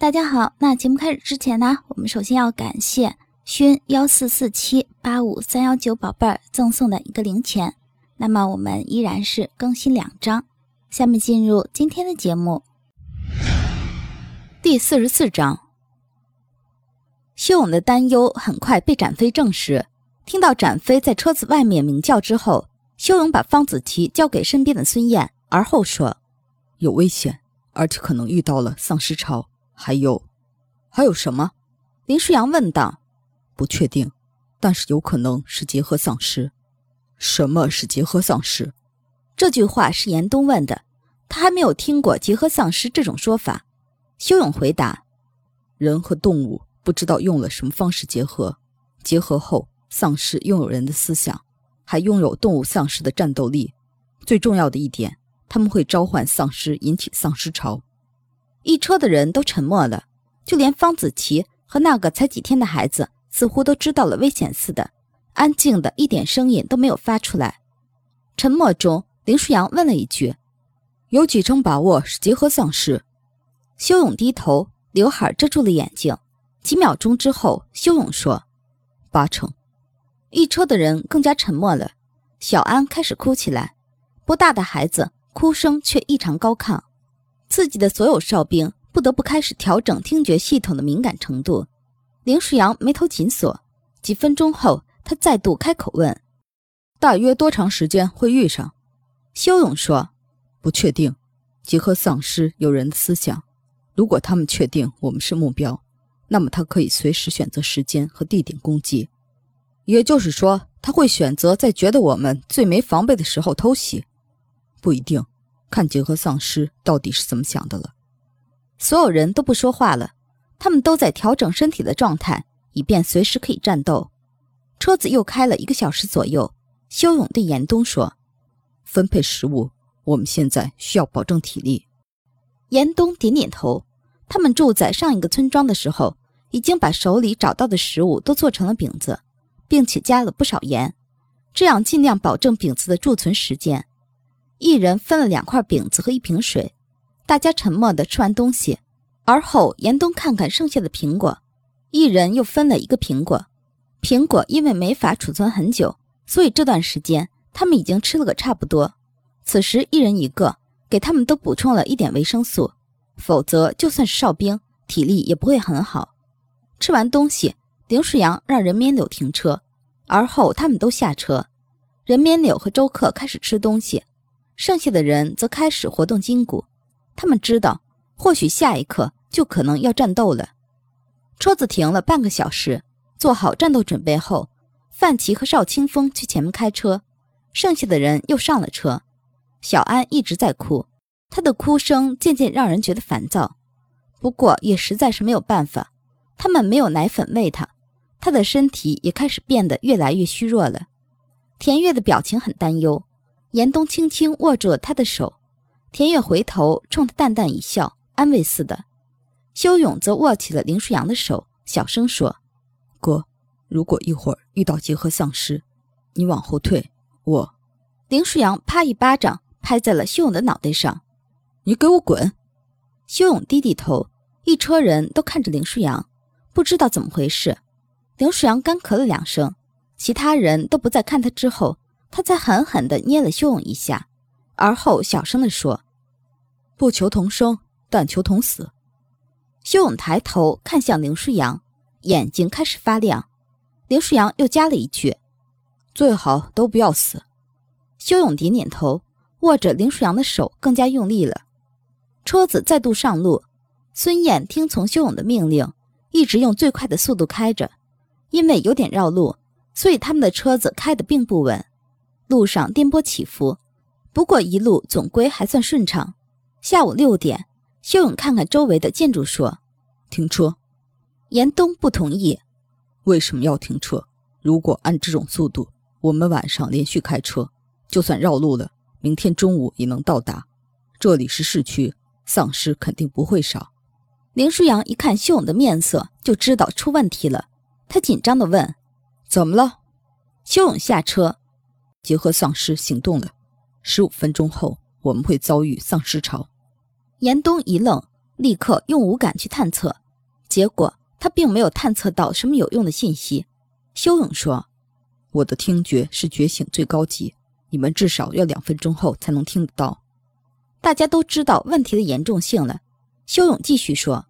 大家好，那节目开始之前呢，我们首先要感谢勋幺四四七八五三幺九宝贝儿赠送的一个零钱。那么我们依然是更新两章，下面进入今天的节目。第四十四章，修勇的担忧很快被展飞证实。听到展飞在车子外面鸣叫之后，修勇把方子琪交给身边的孙燕，而后说：“有危险，而且可能遇到了丧尸潮。还有，还有什么？”林舒扬问道。“不确定，但是有可能是结合丧尸。”“什么是结合丧尸？”这句话是严冬问的，他还没有听过结合丧尸这种说法。修勇回答：“人和动物不知道用了什么方式结合，结合后，丧尸拥有人的思想，还拥有动物丧尸的战斗力。最重要的一点，他们会召唤丧尸，引起丧尸潮。”一车的人都沉默了，就连方子琪和那个才几天的孩子，似乎都知道了危险似的，安静的一点声音都没有发出来。沉默中，林舒扬问了一句：“有几成把握是结合丧尸？”修勇低头，刘海遮住了眼睛。几秒钟之后，修勇说：“八成。”一车的人更加沉默了。小安开始哭起来，不大的孩子哭声却异常高亢。自己的所有哨兵不得不开始调整听觉系统的敏感程度。林舒扬眉头紧锁。几分钟后，他再度开口问：“大约多长时间会遇上？”修勇说：“不确定。结合丧尸有人的思想。”如果他们确定我们是目标，那么他可以随时选择时间和地点攻击。也就是说，他会选择在觉得我们最没防备的时候偷袭。不一定，看结合丧尸到底是怎么想的了。所有人都不说话了，他们都在调整身体的状态，以便随时可以战斗。车子又开了一个小时左右。修勇对严冬说：“分配食物，我们现在需要保证体力。”严冬点点头。他们住在上一个村庄的时候，已经把手里找到的食物都做成了饼子，并且加了不少盐，这样尽量保证饼子的贮存时间。一人分了两块饼子和一瓶水，大家沉默地吃完东西。而后，严冬看看剩下的苹果，一人又分了一个苹果。苹果因为没法储存很久，所以这段时间他们已经吃了个差不多。此时，一人一个，给他们都补充了一点维生素。否则，就算是哨兵，体力也不会很好。吃完东西，林世阳让任绵柳停车，而后他们都下车。任绵柳和周克开始吃东西，剩下的人则开始活动筋骨。他们知道，或许下一刻就可能要战斗了。车子停了半个小时，做好战斗准备后，范琪和邵清风去前面开车，剩下的人又上了车。小安一直在哭。他的哭声渐渐让人觉得烦躁，不过也实在是没有办法。他们没有奶粉喂他，他的身体也开始变得越来越虚弱了。田月的表情很担忧，严冬轻轻握住了他的手。田月回头冲他淡淡一笑，安慰似的。修勇则握起了林舒扬的手，小声说：“哥，如果一会儿遇到结合丧尸，你往后退。”我，林舒扬啪一巴掌拍在了修勇的脑袋上。你给我滚！修勇低低头，一车人都看着林舒扬，不知道怎么回事。林舒扬干咳了两声，其他人都不再看他之后，他才狠狠地捏了修勇一下，而后小声地说：“不求同生，但求同死。”修勇抬头看向林舒扬，眼睛开始发亮。林舒扬又加了一句：“最好都不要死。”修勇点点头，握着林舒扬的手更加用力了。车子再度上路，孙燕听从修勇的命令，一直用最快的速度开着。因为有点绕路，所以他们的车子开得并不稳，路上颠簸起伏。不过一路总归还算顺畅。下午六点，修勇看看周围的建筑，说：“停车。”严冬不同意：“为什么要停车？如果按这种速度，我们晚上连续开车，就算绕路了，明天中午也能到达。这里是市区。”丧尸肯定不会少。林舒扬一看修勇的面色，就知道出问题了。他紧张地问：“怎么了？”修勇下车，结合丧尸行动了。十五分钟后，我们会遭遇丧尸潮。严冬一愣，立刻用五感去探测，结果他并没有探测到什么有用的信息。修勇说：“我的听觉是觉醒最高级，你们至少要两分钟后才能听得到。”大家都知道问题的严重性了。修勇继续说：“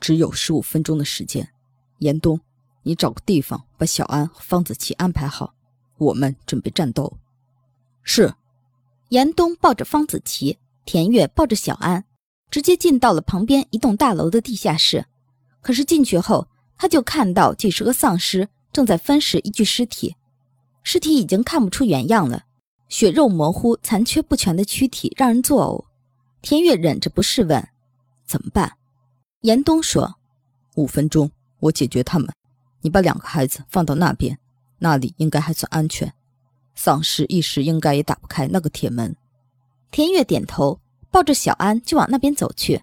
只有十五分钟的时间，严冬，你找个地方把小安和方子琪安排好，我们准备战斗。”是。严冬抱着方子琪，田月抱着小安，直接进到了旁边一栋大楼的地下室。可是进去后，他就看到几十个丧尸正在分食一具尸体，尸体已经看不出原样了，血肉模糊、残缺不全的躯体让人作呕。田月忍着不适问：“怎么办？”严冬说：“五分钟，我解决他们。你把两个孩子放到那边，那里应该还算安全。”丧尸一时应该也打不开那个铁门。田月点头，抱着小安就往那边走去。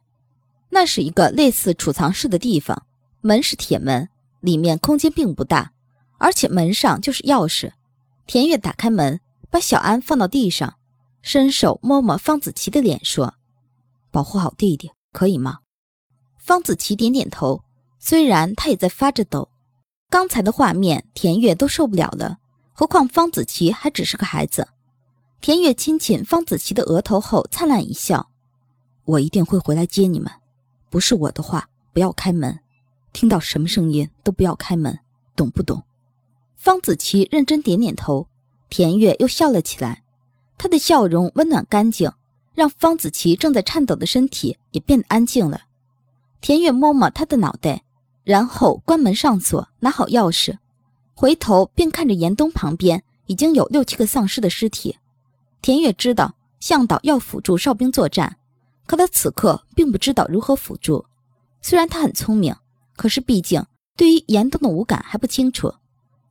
那是一个类似储藏室的地方，门是铁门，里面空间并不大，而且门上就是钥匙。田月打开门，把小安放到地上，伸手摸摸方子琪的脸，说：“保护好弟弟，可以吗？”方子琪点点头，虽然他也在发着抖。刚才的画面，田月都受不了了。何况方子琪还只是个孩子，田月亲亲方子琪的额头后，灿烂一笑：“我一定会回来接你们。不是我的话，不要开门。听到什么声音都不要开门，懂不懂？”方子琪认真点点头。田月又笑了起来，他的笑容温暖干净，让方子琪正在颤抖的身体也变得安静了。田月摸摸他的脑袋，然后关门上锁，拿好钥匙。回头便看着严冬旁边已经有六七个丧尸的尸体，田月知道向导要辅助哨兵作战，可他此刻并不知道如何辅助。虽然他很聪明，可是毕竟对于严冬的五感还不清楚，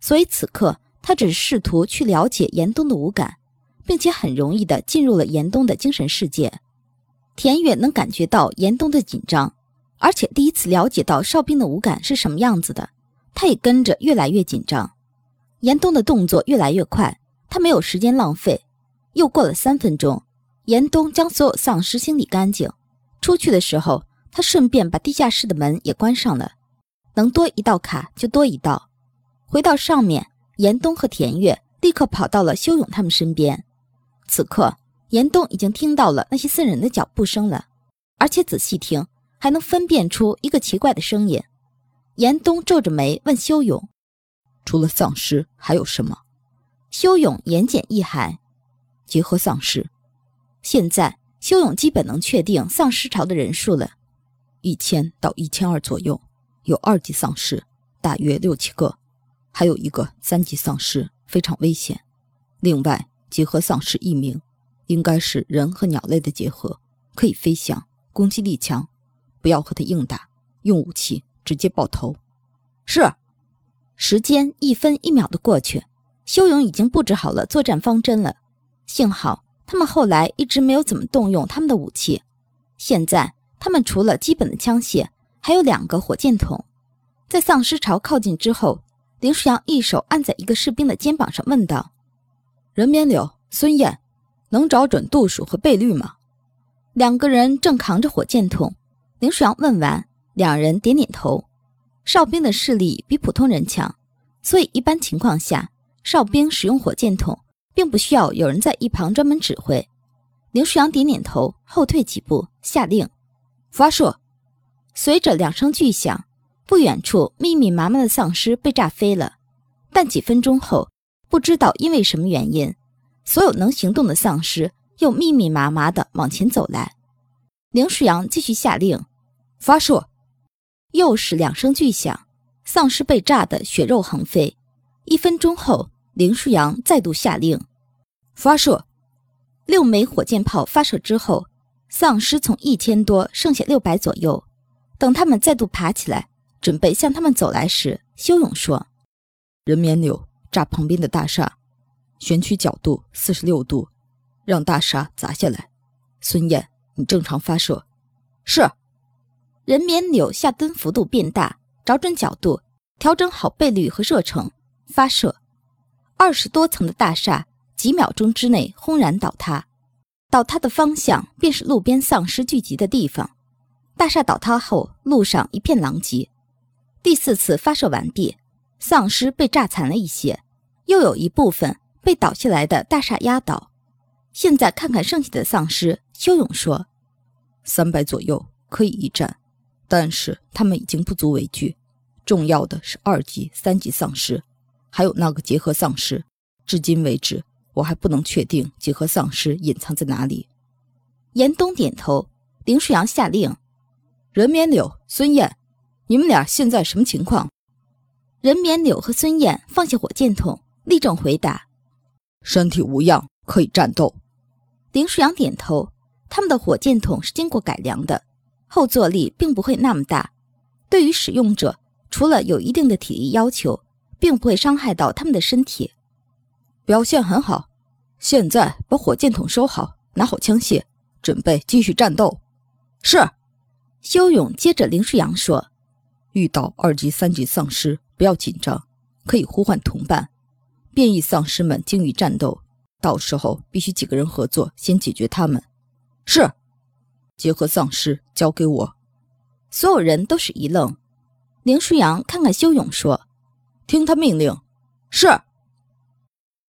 所以此刻他只是试图去了解严冬的五感，并且很容易的进入了严冬的精神世界。田月能感觉到严冬的紧张，而且第一次了解到哨兵的五感是什么样子的。他也跟着越来越紧张，严冬的动作越来越快，他没有时间浪费。又过了三分钟，严冬将所有丧尸清理干净。出去的时候，他顺便把地下室的门也关上了，能多一道卡就多一道。回到上面，严冬和田月立刻跑到了修勇他们身边。此刻，严冬已经听到了那些僧人的脚步声了，而且仔细听，还能分辨出一个奇怪的声音。严冬皱着眉问修勇：“除了丧尸还有什么？”修勇言简意赅：“结合丧尸。”现在修勇基本能确定丧尸潮的人数了，一千到一千二左右。有二级丧尸，大约六七个，还有一个三级丧尸，非常危险。另外，结合丧尸一名，应该是人和鸟类的结合，可以飞翔，攻击力强。不要和他硬打，用武器。直接爆头，是。时间一分一秒的过去，修勇已经布置好了作战方针了。幸好他们后来一直没有怎么动用他们的武器。现在他们除了基本的枪械，还有两个火箭筒。在丧尸潮靠近之后，林舒扬一手按在一个士兵的肩膀上，问道：“任绵柳、孙燕，能找准度数和倍率吗？”两个人正扛着火箭筒。林舒阳问完。两人点点头。哨兵的视力比普通人强，所以一般情况下，哨兵使用火箭筒，并不需要有人在一旁专门指挥。林舒阳点点头，后退几步，下令：“发射！”随着两声巨响，不远处密密麻麻的丧尸被炸飞了。但几分钟后，不知道因为什么原因，所有能行动的丧尸又密密麻麻地往前走来。林舒阳继续下令：“发射！”又是两声巨响，丧尸被炸得血肉横飞。一分钟后，林舒扬再度下令发射。六枚火箭炮发射之后，丧尸从一千多剩下六百左右。等他们再度爬起来，准备向他们走来时，修勇说：“人棉柳炸旁边的大厦，选取角度四十六度，让大厦砸下来。孙燕，你正常发射。”是。人棉柳下蹲幅度变大，找准角度，调整好倍率和射程，发射。二十多层的大厦几秒钟之内轰然倒塌，倒塌的方向便是路边丧尸聚集的地方。大厦倒塌后，路上一片狼藉。第四次发射完毕，丧尸被炸残了一些，又有一部分被倒下来的大厦压倒。现在看看剩下的丧尸，修勇说：“三百左右可以一战，但是他们已经不足为惧。重要的是二级、三级丧尸，还有那个结合丧尸。至今为止，我还不能确定结合丧尸隐藏在哪里。”严冬点头，林舒扬下令：“任绵柳、孙燕，你们俩现在什么情况？”任绵柳和孙燕放下火箭筒，立正回答：“身体无恙，可以战斗。”林舒扬点头，他们的火箭筒是经过改良的，后坐力并不会那么大，对于使用者，除了有一定的体力要求，并不会伤害到他们的身体。表现很好，现在把火箭筒收好，拿好枪械，准备继续战斗。是，修勇接着林舒扬说：“遇到二级、三级丧尸，不要紧张，可以呼唤同伴，变异丧尸们精于战斗。”到时候必须几个人合作，先解决他们。是，结合丧尸交给我。所有人都是一愣。林舒扬看看修勇说：“听他命令。”是。